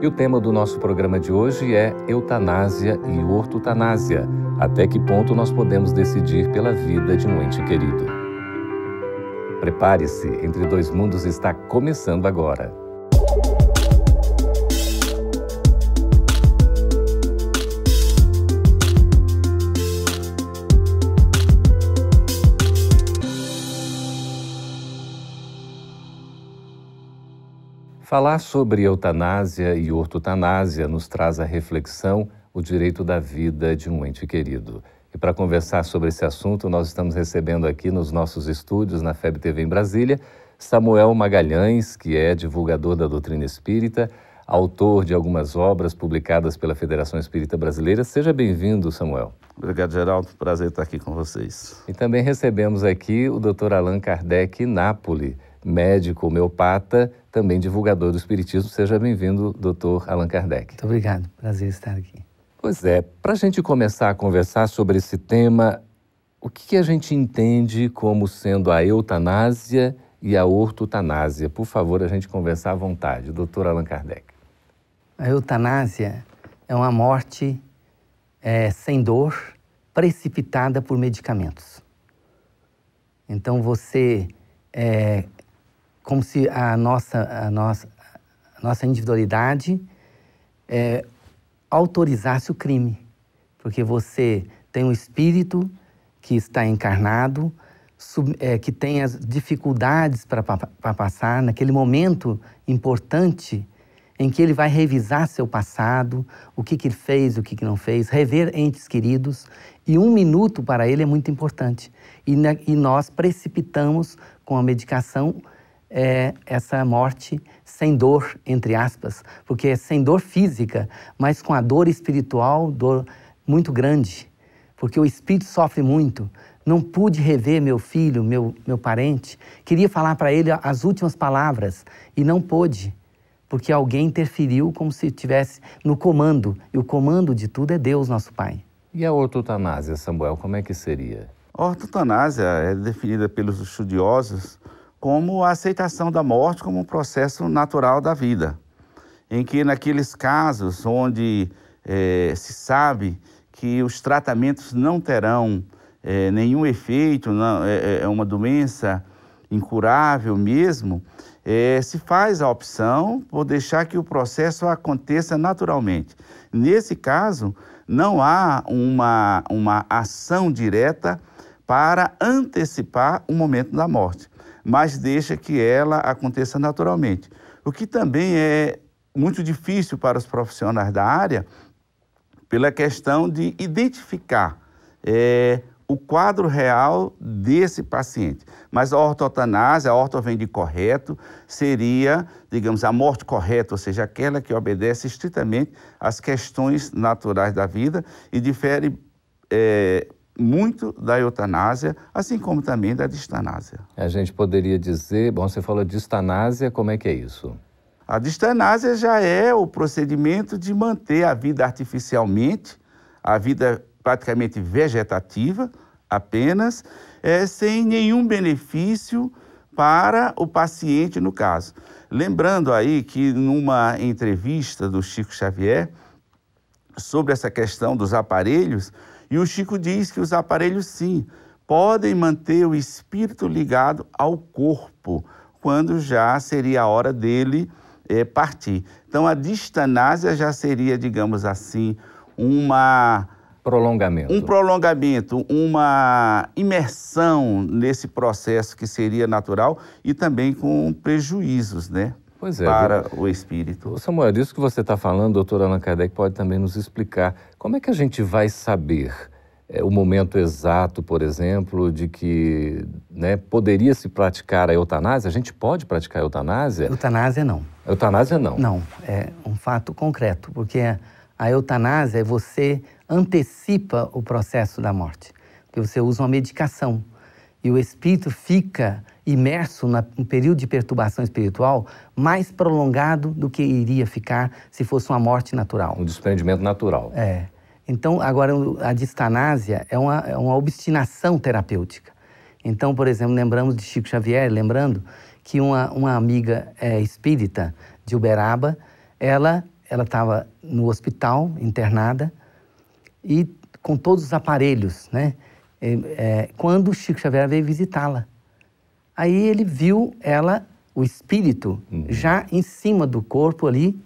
e o tema do nosso programa de hoje é eutanásia e ortotanásia. Até que ponto nós podemos decidir pela vida de um ente querido? Prepare-se, Entre Dois Mundos está começando agora. Falar sobre eutanásia e ortotanásia nos traz à reflexão o direito da vida de um ente querido. E para conversar sobre esse assunto, nós estamos recebendo aqui nos nossos estúdios na FEB TV em Brasília Samuel Magalhães, que é divulgador da doutrina espírita, autor de algumas obras publicadas pela Federação Espírita Brasileira. Seja bem-vindo, Samuel. Obrigado, Geraldo. Prazer estar aqui com vocês. E também recebemos aqui o Dr. Allan Kardec Napoli médico homeopata, também divulgador do Espiritismo. Seja bem-vindo, doutor Allan Kardec. Muito obrigado, prazer estar aqui. Pois é, para a gente começar a conversar sobre esse tema, o que, a gente entende como sendo a eutanásia e a ortotanásia? Por favor, a gente conversar à vontade. Doutor Allan Kardec. A eutanásia é uma morte é, sem dor, precipitada por medicamentos. Então você é, como se a nossa, a nossa, a nossa individualidade é, autorizasse o crime. Porque você tem um espírito que está encarnado, sub, é, que tem as dificuldades para passar naquele momento importante em que ele vai revisar seu passado, o que, que ele fez, o que, que não fez, rever entes queridos. E um minuto para ele é muito importante. E, e nós precipitamos com a medicação é essa morte sem dor, entre aspas, porque é sem dor física, mas com a dor espiritual, dor muito grande, porque o espírito sofre muito. Não pude rever meu filho, meu, meu parente, queria falar para ele as últimas palavras e não pôde, porque alguém interferiu como se estivesse no comando, e o comando de tudo é Deus, nosso Pai. E a ortotanásia, Samuel, como é que seria? A ortotanásia é definida pelos estudiosos como a aceitação da morte como um processo natural da vida, em que naqueles casos onde é, se sabe que os tratamentos não terão é, nenhum efeito, não, é, é, uma doença incurável mesmo, se faz a opção por deixar que o processo aconteça naturalmente. Nesse caso, não há uma, uma ação direta para antecipar o momento da morte mas deixa que ela aconteça naturalmente. O que também é muito difícil para os profissionais da área, pela questão de identificar é, o quadro real desse paciente. Mas a ortotanásia, a orto vem de correto, seria, digamos, a morte correta, ou seja, aquela que obedece estritamente às questões naturais da vida e difere é, muito da eutanásia, assim como também da distanásia. A gente poderia dizer, bom, você falou distanásia, como é que é isso? A distanásia já é o procedimento de manter a vida artificialmente, a vida praticamente vegetativa, apenas, é, sem nenhum benefício para o paciente no caso. Lembrando aí que numa entrevista do Chico Xavier sobre essa questão dos aparelhos, e o Chico diz que os aparelhos, sim, podem manter o espírito ligado ao corpo, quando já seria a hora dele é, partir. Então, a distanásia já seria, digamos assim, uma. Prolongamento. Um prolongamento, uma imersão nesse processo que seria natural e também com prejuízos, né? Pois é, para o espírito. Samuel, isso que você está falando, doutor Allan Kardec pode também nos explicar. Como é que a gente vai saber é, o momento exato, por exemplo, de que né, poderia se praticar a eutanásia? A gente pode praticar a eutanásia? Eutanásia não. Eutanásia não. Não, é um fato concreto, porque a eutanásia é você antecipa o processo da morte, porque você usa uma medicação e o espírito fica imerso num período de perturbação espiritual mais prolongado do que iria ficar se fosse uma morte natural. Um desprendimento natural. É. Então, agora, a distanásia é uma, é uma obstinação terapêutica. Então, por exemplo, lembramos de Chico Xavier, lembrando que uma, uma amiga é, espírita de Uberaba, ela ela estava no hospital, internada, e com todos os aparelhos, né? É, é, quando Chico Xavier veio visitá-la. Aí ele viu ela, o espírito, uhum. já em cima do corpo ali,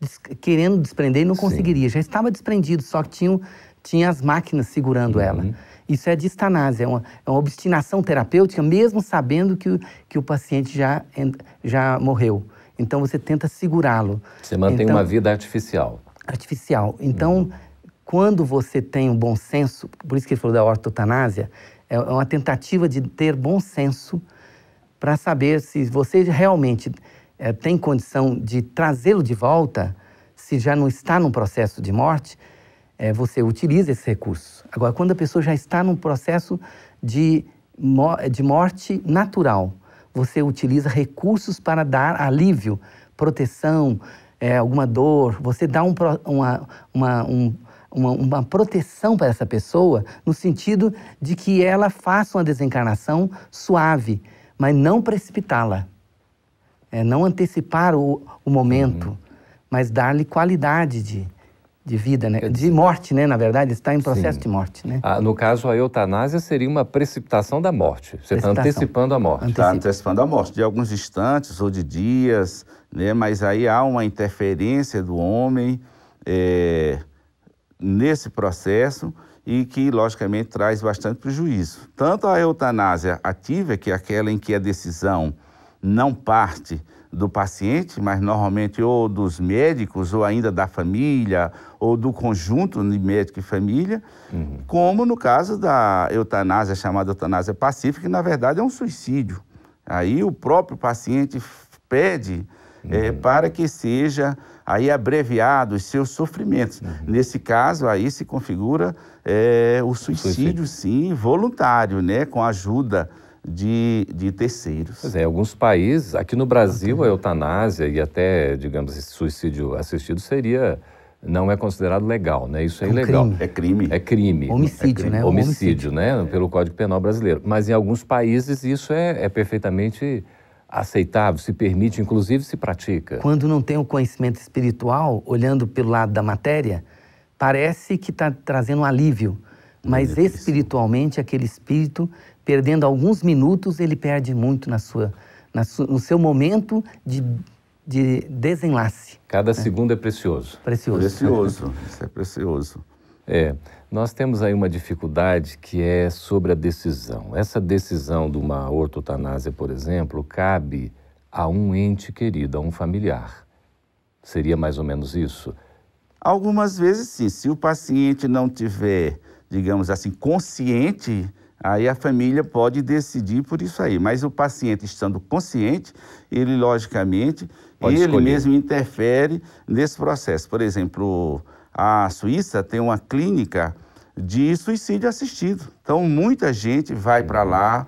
des querendo desprender e não Sim. conseguiria. Já estava desprendido, só que tinha, tinha as máquinas segurando uhum. ela. Isso é distanásia, é uma, é uma obstinação terapêutica, mesmo sabendo que, o, que o paciente já, já morreu. Então você tenta segurá-lo. Você mantém então, uma vida artificial. Artificial. Então, uhum. Quando você tem um bom senso, por isso que ele falou da ortotanásia, é, é uma tentativa de ter bom senso para saber se você realmente é, tem condição de trazê-lo de volta, se já não está num processo de morte, é, você utiliza esse recurso. Agora, quando a pessoa já está num processo de, de morte natural, você utiliza recursos para dar alívio, proteção, é, alguma dor, você dá um, uma, uma, um, uma, uma proteção para essa pessoa no sentido de que ela faça uma desencarnação suave, mas não precipitá-la. É, não antecipar o, o momento, uhum. mas dar-lhe qualidade de, de vida, né? de morte, né? Na verdade, está em processo Sim. de morte, né? Ah, no caso, a eutanásia seria uma precipitação da morte. Você está antecipando a morte. Está antecipando a morte, de alguns instantes ou de dias, né? Mas aí há uma interferência do homem é, nesse processo e que, logicamente, traz bastante prejuízo. Tanto a eutanásia ativa, que é aquela em que a decisão não parte do paciente, mas normalmente ou dos médicos, ou ainda da família, ou do conjunto de médico e família, uhum. como no caso da eutanásia, chamada eutanásia pacífica, que na verdade é um suicídio. Aí o próprio paciente pede uhum. é, para que seja aí abreviado os seus sofrimentos. Uhum. Nesse caso, aí se configura é, o suicídio, suicídio, sim, voluntário, né, com a ajuda de, de terceiros. Pois é, em alguns países, aqui no Brasil, a eutanásia e até, digamos, esse suicídio assistido seria não é considerado legal, né? Isso é, é um ilegal. Crime. É crime. É crime. Homicídio, é crime. né? Homicídio, Homicídio, né? Pelo Código Penal brasileiro. Mas em alguns países isso é, é perfeitamente aceitável, se permite, inclusive se pratica. Quando não tem o conhecimento espiritual, olhando pelo lado da matéria, parece que está trazendo um alívio. Mas espiritualmente, aquele espírito perdendo alguns minutos, ele perde muito na sua, na su, no seu momento de, de desenlace. Cada né? segundo é precioso. Precioso. Precioso, isso é precioso. É, nós temos aí uma dificuldade que é sobre a decisão. Essa decisão de uma ortotanásia, por exemplo, cabe a um ente querido, a um familiar. Seria mais ou menos isso? Algumas vezes sim. Se o paciente não tiver, digamos assim, consciente Aí a família pode decidir por isso aí, mas o paciente estando consciente, ele logicamente, pode ele escolher. mesmo interfere nesse processo. Por exemplo, a Suíça tem uma clínica de suicídio assistido. Então muita gente vai para lá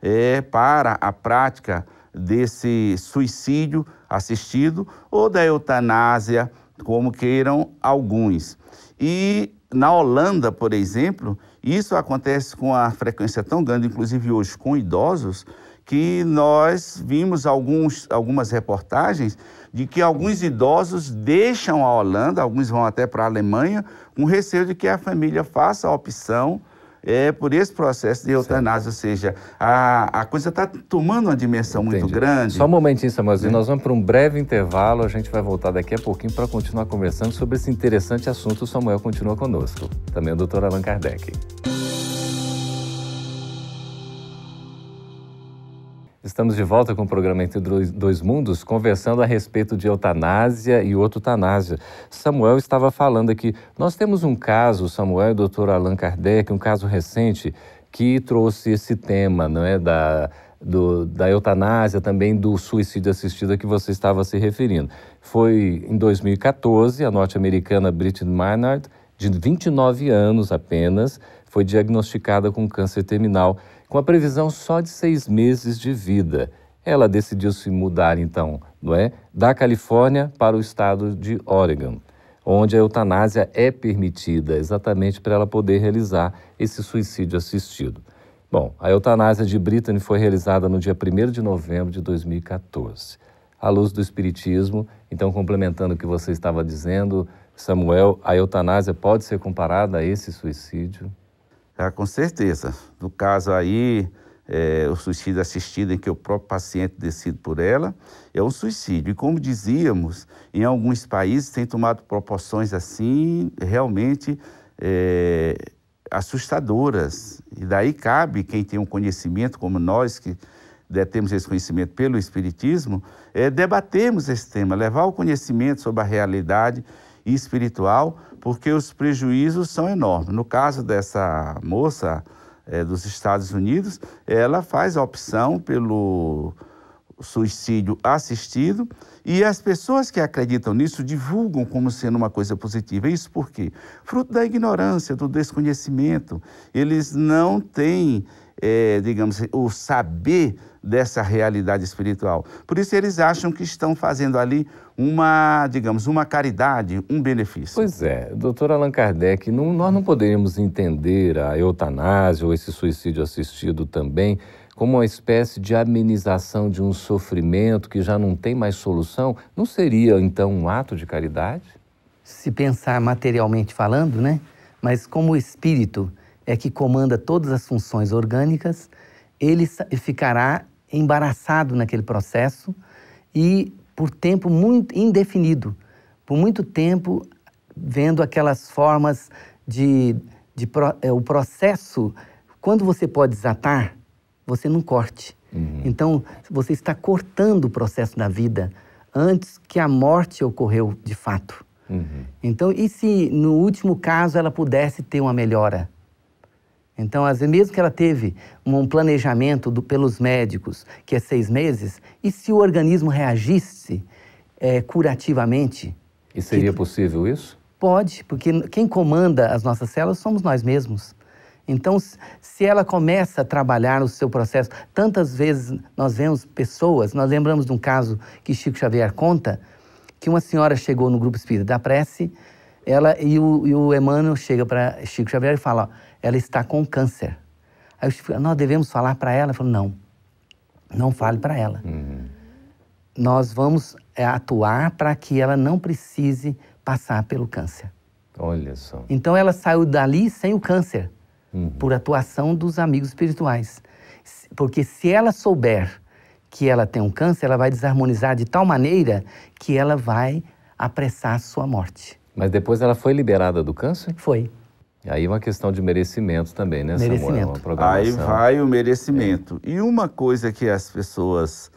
é, para a prática desse suicídio assistido ou da eutanásia, como queiram alguns. E na Holanda, por exemplo, isso acontece com a frequência tão grande, inclusive hoje com idosos, que nós vimos alguns, algumas reportagens de que alguns idosos deixam a Holanda, alguns vão até para a Alemanha, com receio de que a família faça a opção é, por esse processo de eutanásia, certo. ou seja, a, a coisa está tomando uma dimensão Entendi. muito grande. Só um momentinho, Samuelzinho, é. nós vamos para um breve intervalo, a gente vai voltar daqui a pouquinho para continuar conversando sobre esse interessante assunto. O Samuel continua conosco, também o doutor Allan Kardec. Estamos de volta com o programa Entre Dois Mundos, conversando a respeito de eutanásia e eutanásia. Samuel estava falando aqui. Nós temos um caso, Samuel e o doutor Allan Kardec, um caso recente, que trouxe esse tema, não é? Da, do, da eutanásia, também do suicídio assistido a que você estava se referindo. Foi em 2014, a norte-americana Britney Maynard, de 29 anos apenas, foi diagnosticada com câncer terminal com a previsão só de seis meses de vida. Ela decidiu se mudar, então, não é, da Califórnia para o estado de Oregon, onde a eutanásia é permitida, exatamente para ela poder realizar esse suicídio assistido. Bom, a eutanásia de Brittany foi realizada no dia 1 de novembro de 2014. À luz do Espiritismo, então, complementando o que você estava dizendo, Samuel, a eutanásia pode ser comparada a esse suicídio? Ah, com certeza. No caso aí, é, o suicídio assistido em que o próprio paciente decide por ela, é um suicídio. E como dizíamos, em alguns países tem tomado proporções assim realmente é, assustadoras. E daí cabe quem tem um conhecimento como nós, que temos esse conhecimento pelo Espiritismo, é, debatermos esse tema, levar o conhecimento sobre a realidade espiritual porque os prejuízos são enormes. No caso dessa moça é, dos Estados Unidos, ela faz a opção pelo suicídio assistido e as pessoas que acreditam nisso divulgam como sendo uma coisa positiva. Isso por quê? Fruto da ignorância, do desconhecimento. Eles não têm, é, digamos, o saber dessa realidade espiritual. Por isso eles acham que estão fazendo ali uma, digamos, uma caridade, um benefício. Pois é, doutor Allan Kardec, não, nós não poderíamos entender a eutanásia ou esse suicídio assistido também como uma espécie de amenização de um sofrimento que já não tem mais solução? Não seria então um ato de caridade? Se pensar materialmente falando, né? Mas como espírito é que comanda todas as funções orgânicas, ele ficará embaraçado naquele processo e por tempo muito indefinido, por muito tempo vendo aquelas formas de, de é, o processo. Quando você pode desatar, você não corte. Uhum. Então você está cortando o processo da vida antes que a morte ocorreu de fato. Uhum. Então, e se no último caso ela pudesse ter uma melhora? Então, às vezes, mesmo que ela teve um planejamento do, pelos médicos, que é seis meses, e se o organismo reagisse é, curativamente? E seria que, possível isso? Pode, porque quem comanda as nossas células somos nós mesmos. Então, se ela começa a trabalhar no seu processo, tantas vezes nós vemos pessoas, nós lembramos de um caso que Chico Xavier conta, que uma senhora chegou no grupo espírita da prece, ela e o, e o Emmanuel chega para Chico Xavier e fala, ó, ela está com câncer. Aí eu nós devemos falar para ela? Eu falo, não, não fale para ela. Uhum. Nós vamos é, atuar para que ela não precise passar pelo câncer. Olha só. Então ela saiu dali sem o câncer, uhum. por atuação dos amigos espirituais. Porque se ela souber que ela tem um câncer, ela vai desarmonizar de tal maneira que ela vai apressar a sua morte. Mas depois ela foi liberada do câncer? Foi. Aí uma questão de merecimento também, né, merecimento. Samuel? Aí vai o merecimento. É. E uma coisa que as pessoas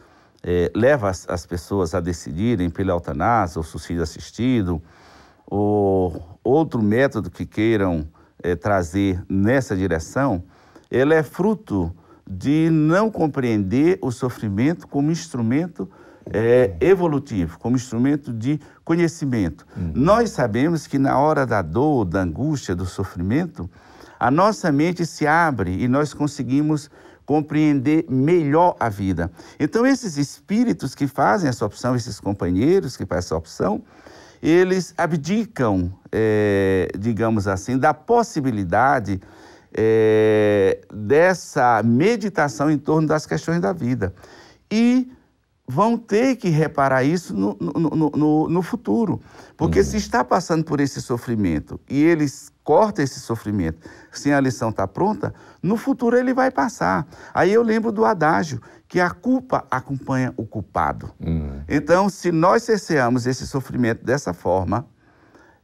é, leva as, as, pessoas a decidirem pela eutanásia, ou suicídio assistido, ou outro método que queiram é, trazer nessa direção, ele é fruto de não compreender o sofrimento como instrumento é, evolutivo, como instrumento de conhecimento. Uhum. Nós sabemos que na hora da dor, da angústia, do sofrimento, a nossa mente se abre e nós conseguimos compreender melhor a vida. Então, esses espíritos que fazem essa opção, esses companheiros que fazem essa opção, eles abdicam, é, digamos assim, da possibilidade é, dessa meditação em torno das questões da vida. E vão ter que reparar isso no, no, no, no futuro. Porque uhum. se está passando por esse sofrimento e eles cortam esse sofrimento sem a lição estar tá pronta, no futuro ele vai passar. Aí eu lembro do adágio, que a culpa acompanha o culpado. Uhum. Então, se nós cesseamos esse sofrimento dessa forma,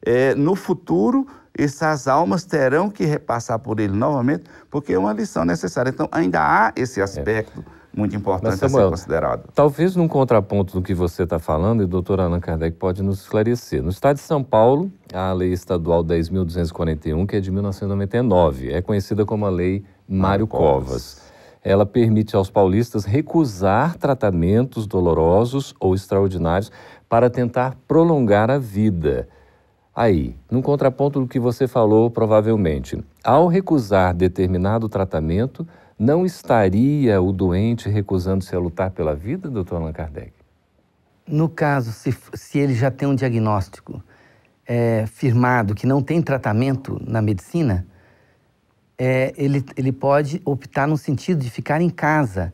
é, no futuro essas almas terão que repassar por ele novamente, porque é uma lição necessária. Então, ainda há esse aspecto. É muito importante Mas, Samuel, a ser considerado. Talvez num contraponto do que você está falando, e o doutor Allan Kardec pode nos esclarecer. No estado de São Paulo, a lei estadual 10.241, que é de 1999, é conhecida como a Lei Mário Covas. Covas. Ela permite aos paulistas recusar tratamentos dolorosos ou extraordinários para tentar prolongar a vida. Aí, num contraponto do que você falou, provavelmente, ao recusar determinado tratamento, não estaria o doente recusando-se a lutar pela vida, doutor Allan Kardec? No caso, se, se ele já tem um diagnóstico é, firmado que não tem tratamento na medicina, é, ele, ele pode optar no sentido de ficar em casa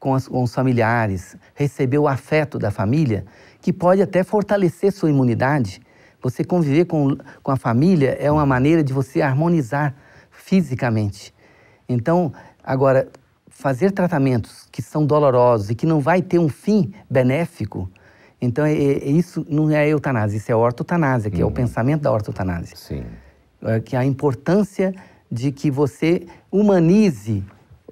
com, as, com os familiares, receber o afeto da família, que pode até fortalecer sua imunidade. Você conviver com, com a família é uma maneira de você harmonizar fisicamente. Então, agora, fazer tratamentos que são dolorosos e que não vai ter um fim benéfico, então é, é isso não é eutanásia, isso é ortotanásia, que é o uhum. pensamento da ortotanásia. Sim. É, que a importância de que você humanize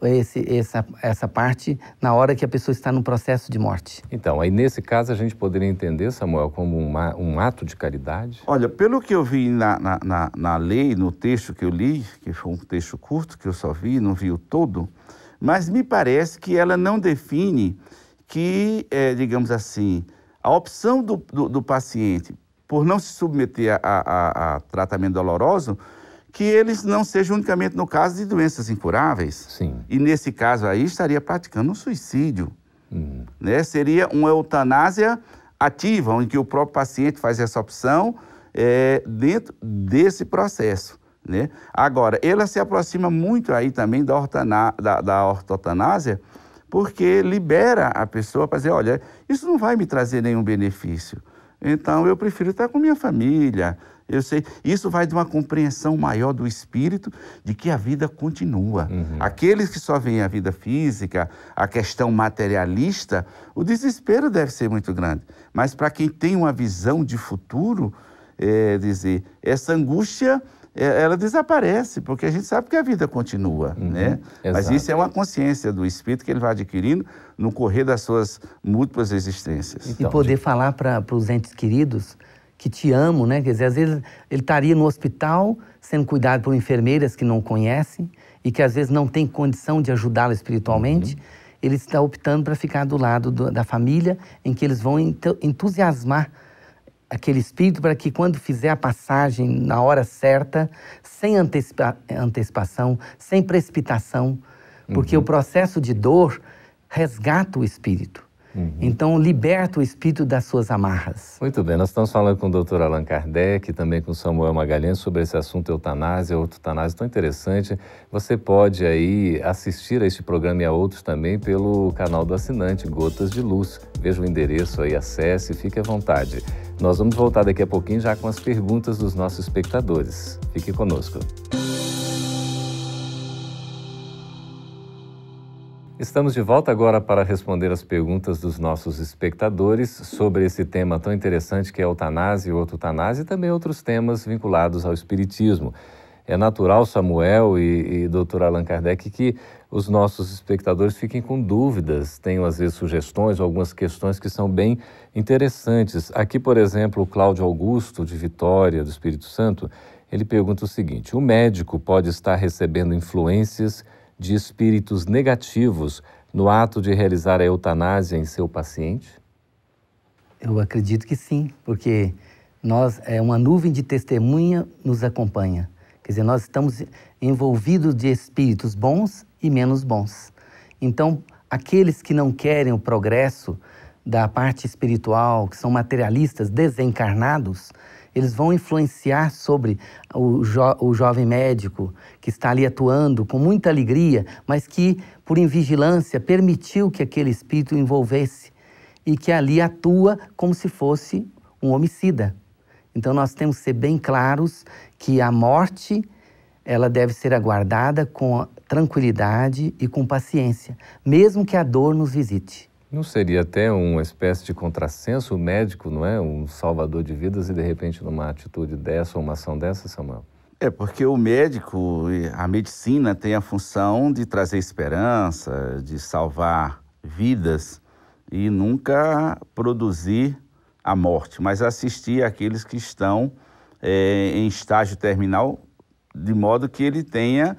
esse, essa, essa parte na hora que a pessoa está no processo de morte. Então, aí nesse caso a gente poderia entender, Samuel, como uma, um ato de caridade? Olha, pelo que eu vi na, na, na, na lei, no texto que eu li, que foi um texto curto que eu só vi, não vi o todo, mas me parece que ela não define que, é, digamos assim, a opção do, do, do, paciente por não se submeter a, a, a tratamento doloroso que eles não sejam unicamente no caso de doenças incuráveis. Sim. E nesse caso aí estaria praticando um suicídio. Hum. Né? Seria uma eutanásia ativa, em que o próprio paciente faz essa opção é, dentro desse processo. Né? Agora, ela se aproxima muito aí também da, ortana, da, da ortotanásia, porque libera a pessoa para dizer, olha, isso não vai me trazer nenhum benefício. Então, eu prefiro estar com minha família, eu sei, isso vai de uma compreensão maior do espírito de que a vida continua. Uhum. Aqueles que só veem a vida física, a questão materialista, o desespero deve ser muito grande. Mas para quem tem uma visão de futuro, é, dizer, essa angústia é, ela desaparece, porque a gente sabe que a vida continua, uhum, né? Mas isso é uma consciência do espírito que ele vai adquirindo no correr das suas múltiplas existências. Então, e poder de... falar para os entes queridos que te amo, né? Quer dizer, às vezes ele estaria no hospital sendo cuidado por enfermeiras que não conhecem e que às vezes não tem condição de ajudá-lo espiritualmente. Uhum. Ele está optando para ficar do lado do, da família, em que eles vão entusiasmar aquele espírito para que quando fizer a passagem na hora certa, sem antecipa antecipação, sem precipitação, porque uhum. o processo de dor resgata o espírito. Uhum. Então, liberta o espírito das suas amarras. Muito bem, nós estamos falando com o doutor Allan Kardec, também com Samuel Magalhães, sobre esse assunto eutanásia, eutanásia tão interessante. Você pode aí assistir a este programa e a outros também pelo canal do assinante Gotas de Luz. Veja o endereço aí, acesse, fique à vontade. Nós vamos voltar daqui a pouquinho já com as perguntas dos nossos espectadores. Fique conosco. Estamos de volta agora para responder as perguntas dos nossos espectadores sobre esse tema tão interessante que é a eutanásia e eutanásia e também outros temas vinculados ao espiritismo. É natural, Samuel e, e Dr. Allan Kardec, que os nossos espectadores fiquem com dúvidas, tenham às vezes sugestões, algumas questões que são bem interessantes. Aqui, por exemplo, o Cláudio Augusto, de Vitória, do Espírito Santo, ele pergunta o seguinte: o médico pode estar recebendo influências de espíritos negativos no ato de realizar a eutanásia em seu paciente? Eu acredito que sim, porque nós é uma nuvem de testemunha nos acompanha. Quer dizer, nós estamos envolvidos de espíritos bons e menos bons. Então, aqueles que não querem o progresso da parte espiritual, que são materialistas, desencarnados, eles vão influenciar sobre o, jo o jovem médico que está ali atuando com muita alegria, mas que, por invigilância, permitiu que aquele espírito envolvesse e que ali atua como se fosse um homicida. Então nós temos que ser bem claros que a morte ela deve ser aguardada com tranquilidade e com paciência, mesmo que a dor nos visite. Não seria até uma espécie de contrassenso médico, não é? Um salvador de vidas e de repente numa atitude dessa ou uma ação dessa, Samuel? É, porque o médico, a medicina tem a função de trazer esperança, de salvar vidas e nunca produzir a morte, mas assistir aqueles que estão é, em estágio terminal, de modo que ele tenha,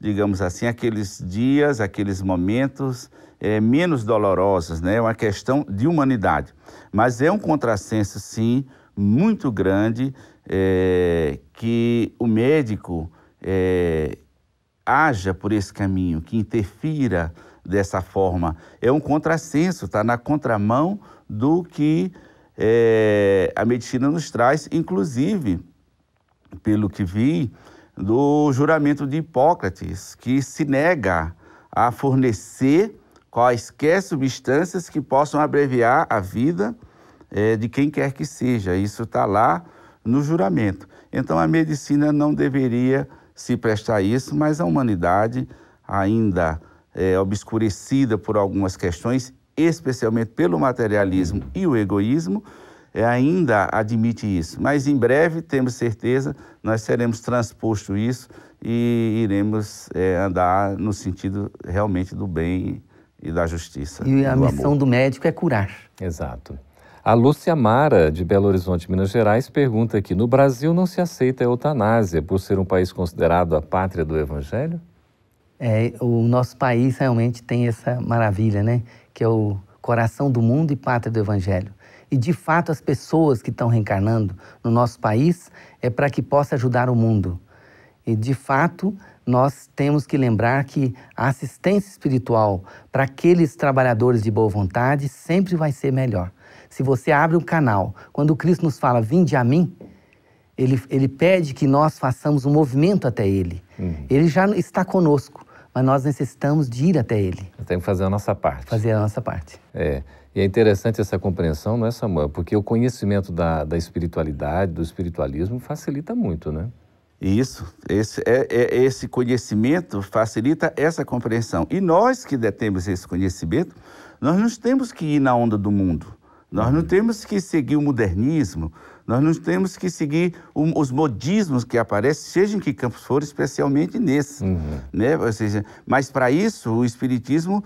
digamos assim, aqueles dias, aqueles momentos é, menos dolorosos, né? É uma questão de humanidade. Mas é um contrassenso, sim, muito grande é, que o médico é, haja por esse caminho, que interfira dessa forma. É um contrassenso, está na contramão do que é, a medicina nos traz, inclusive, pelo que vi, do juramento de Hipócrates, que se nega a fornecer quaisquer substâncias que possam abreviar a vida é, de quem quer que seja. Isso está lá no juramento. Então a medicina não deveria se prestar a isso, mas a humanidade, ainda é, obscurecida por algumas questões, especialmente pelo materialismo e o egoísmo, é, ainda admite isso. Mas em breve, temos certeza, nós seremos transposto isso e iremos é, andar no sentido realmente do bem e da justiça. E a missão amor. do médico é curar. Exato. A Lúcia Mara, de Belo Horizonte, Minas Gerais, pergunta aqui: no Brasil não se aceita a eutanásia por ser um país considerado a pátria do Evangelho? É, o nosso país realmente tem essa maravilha, né? Que é o coração do mundo e pátria do Evangelho. E de fato, as pessoas que estão reencarnando no nosso país é para que possa ajudar o mundo. E de fato, nós temos que lembrar que a assistência espiritual para aqueles trabalhadores de boa vontade sempre vai ser melhor. Se você abre um canal, quando Cristo nos fala, vinde a mim, ele, ele pede que nós façamos um movimento até Ele. Uhum. Ele já está conosco, mas nós necessitamos de ir até Ele. Temos que fazer a nossa parte. Fazer a nossa parte. É. E é interessante essa compreensão, não é, Samuel? Porque o conhecimento da, da espiritualidade, do espiritualismo, facilita muito, né? Isso, esse, é, é, esse conhecimento facilita essa compreensão. E nós que detemos esse conhecimento, nós não temos que ir na onda do mundo. Nós não temos que seguir o modernismo, nós não temos que seguir o, os modismos que aparecem, seja em que campos for, especialmente nesse. Uhum. Né? Ou seja, mas para isso o Espiritismo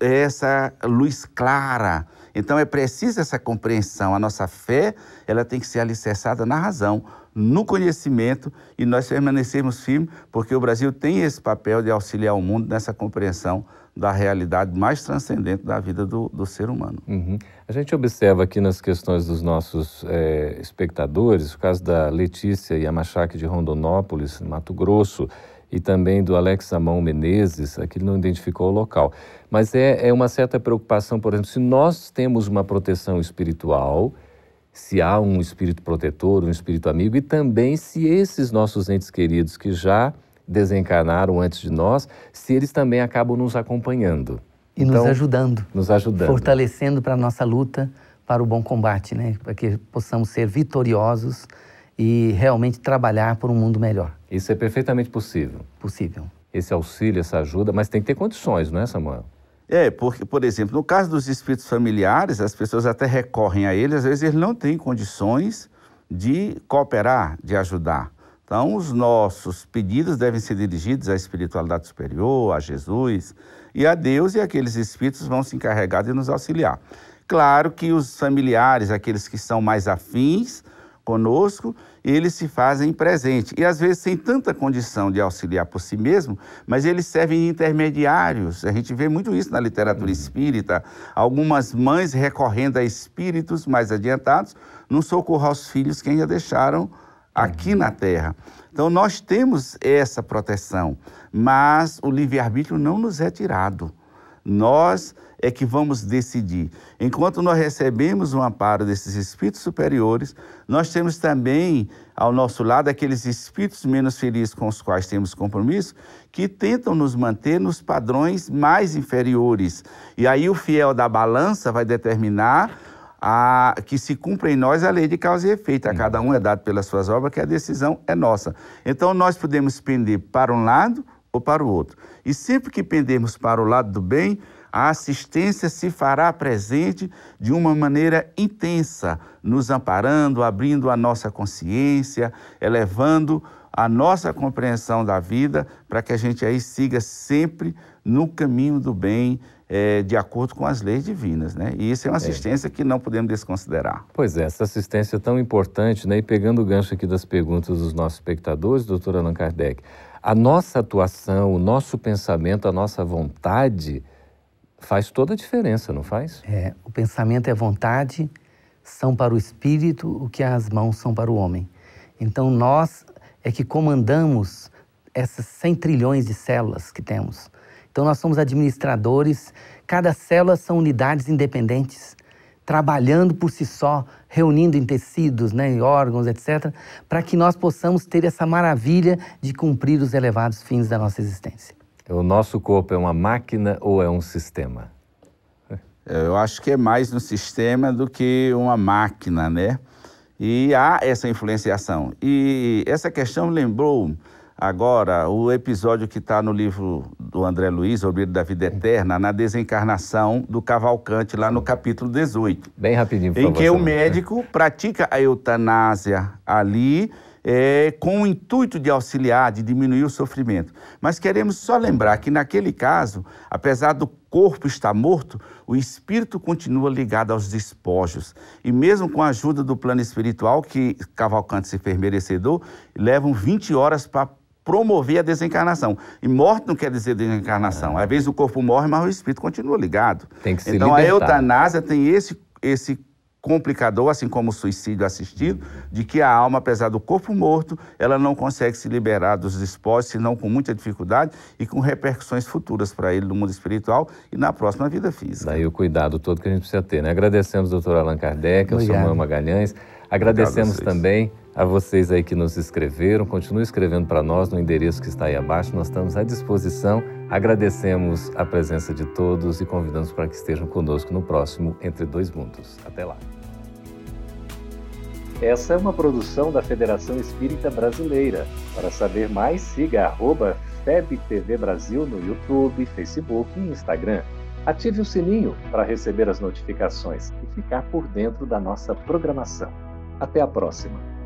é essa luz clara. Então é preciso essa compreensão. A nossa fé ela tem que ser alicerçada na razão, no conhecimento e nós permanecemos firmes, porque o Brasil tem esse papel de auxiliar o mundo nessa compreensão da realidade mais transcendente da vida do, do ser humano. Uhum. A gente observa aqui nas questões dos nossos é, espectadores, o caso da Letícia Yamachaki de Rondonópolis, Mato Grosso, e também do Alex Amão Menezes, aqui ele não identificou o local. Mas é, é uma certa preocupação, por exemplo, se nós temos uma proteção espiritual, se há um espírito protetor, um espírito amigo, e também se esses nossos entes queridos que já desencarnaram antes de nós, se eles também acabam nos acompanhando. E então, nos ajudando. Nos ajudando. Fortalecendo para a nossa luta para o bom combate, né? Para que possamos ser vitoriosos e realmente trabalhar por um mundo melhor. Isso é perfeitamente possível. Possível. Esse auxílio, essa ajuda, mas tem que ter condições, não é, Samuel? É, porque, por exemplo, no caso dos espíritos familiares, as pessoas até recorrem a eles, às vezes eles não têm condições de cooperar, de ajudar. Então, os nossos pedidos devem ser dirigidos à espiritualidade superior, a Jesus e a Deus, e aqueles espíritos vão se encarregar de nos auxiliar. Claro que os familiares, aqueles que são mais afins conosco, eles se fazem presente. E às vezes sem tanta condição de auxiliar por si mesmo, mas eles servem de intermediários. A gente vê muito isso na literatura uhum. espírita. Algumas mães recorrendo a espíritos mais adiantados no socorro aos filhos que ainda deixaram aqui na Terra. Então, nós temos essa proteção, mas o livre-arbítrio não nos é tirado. Nós é que vamos decidir. Enquanto nós recebemos o amparo desses espíritos superiores, nós temos também ao nosso lado aqueles espíritos menos felizes com os quais temos compromisso, que tentam nos manter nos padrões mais inferiores. E aí o fiel da balança vai determinar a, que se cumpra em nós a lei de causa e efeito. A cada um é dado pelas suas obras, que a decisão é nossa. Então nós podemos pender para um lado ou para o outro. E sempre que pendermos para o lado do bem, a assistência se fará presente de uma maneira intensa, nos amparando, abrindo a nossa consciência, elevando a nossa compreensão da vida, para que a gente aí siga sempre no caminho do bem, é, de acordo com as leis divinas, né? E isso é uma assistência é. que não podemos desconsiderar. Pois é, essa assistência é tão importante, né? E pegando o gancho aqui das perguntas dos nossos espectadores, doutor Allan Kardec, a nossa atuação, o nosso pensamento, a nossa vontade faz toda a diferença, não faz? É, o pensamento a vontade são para o espírito o que as mãos são para o homem. Então nós é que comandamos essas 100 trilhões de células que temos. Então nós somos administradores, cada célula são unidades independentes, trabalhando por si só, reunindo em tecidos, né, em órgãos, etc., para que nós possamos ter essa maravilha de cumprir os elevados fins da nossa existência. O nosso corpo é uma máquina ou é um sistema? Eu acho que é mais um sistema do que uma máquina, né? E há essa influenciação. E essa questão lembrou agora o episódio que está no livro do André Luiz, O Livro da Vida Eterna, na desencarnação do Cavalcante, lá no capítulo 18. Bem rapidinho, por Em favor, que o médico pratica a eutanásia ali é, com o intuito de auxiliar, de diminuir o sofrimento. Mas queremos só lembrar que, naquele caso, apesar do corpo estar morto, o espírito continua ligado aos despojos. E mesmo com a ajuda do plano espiritual, que Cavalcante se fez merecedor, levam 20 horas para promover a desencarnação. E morte não quer dizer desencarnação. Às vezes o corpo morre, mas o espírito continua ligado. Tem que se então a libertar. eutanásia tem esse, esse complicador, assim como o suicídio assistido, de que a alma, apesar do corpo morto, ela não consegue se liberar dos despojos, senão com muita dificuldade e com repercussões futuras para ele no mundo espiritual e na próxima vida física. Daí o cuidado todo que a vocês. aí que nos escreveram. Continue escrevendo para nós no endereço que está aí abaixo. Nós estamos à disposição. Agradecemos a presença de todos e convidamos para que estejam conosco no próximo Entre Dois Mundos. Até lá. Essa é uma produção da Federação Espírita Brasileira. Para saber mais, siga FebTV Brasil no YouTube, Facebook e Instagram. Ative o sininho para receber as notificações e ficar por dentro da nossa programação. Até a próxima!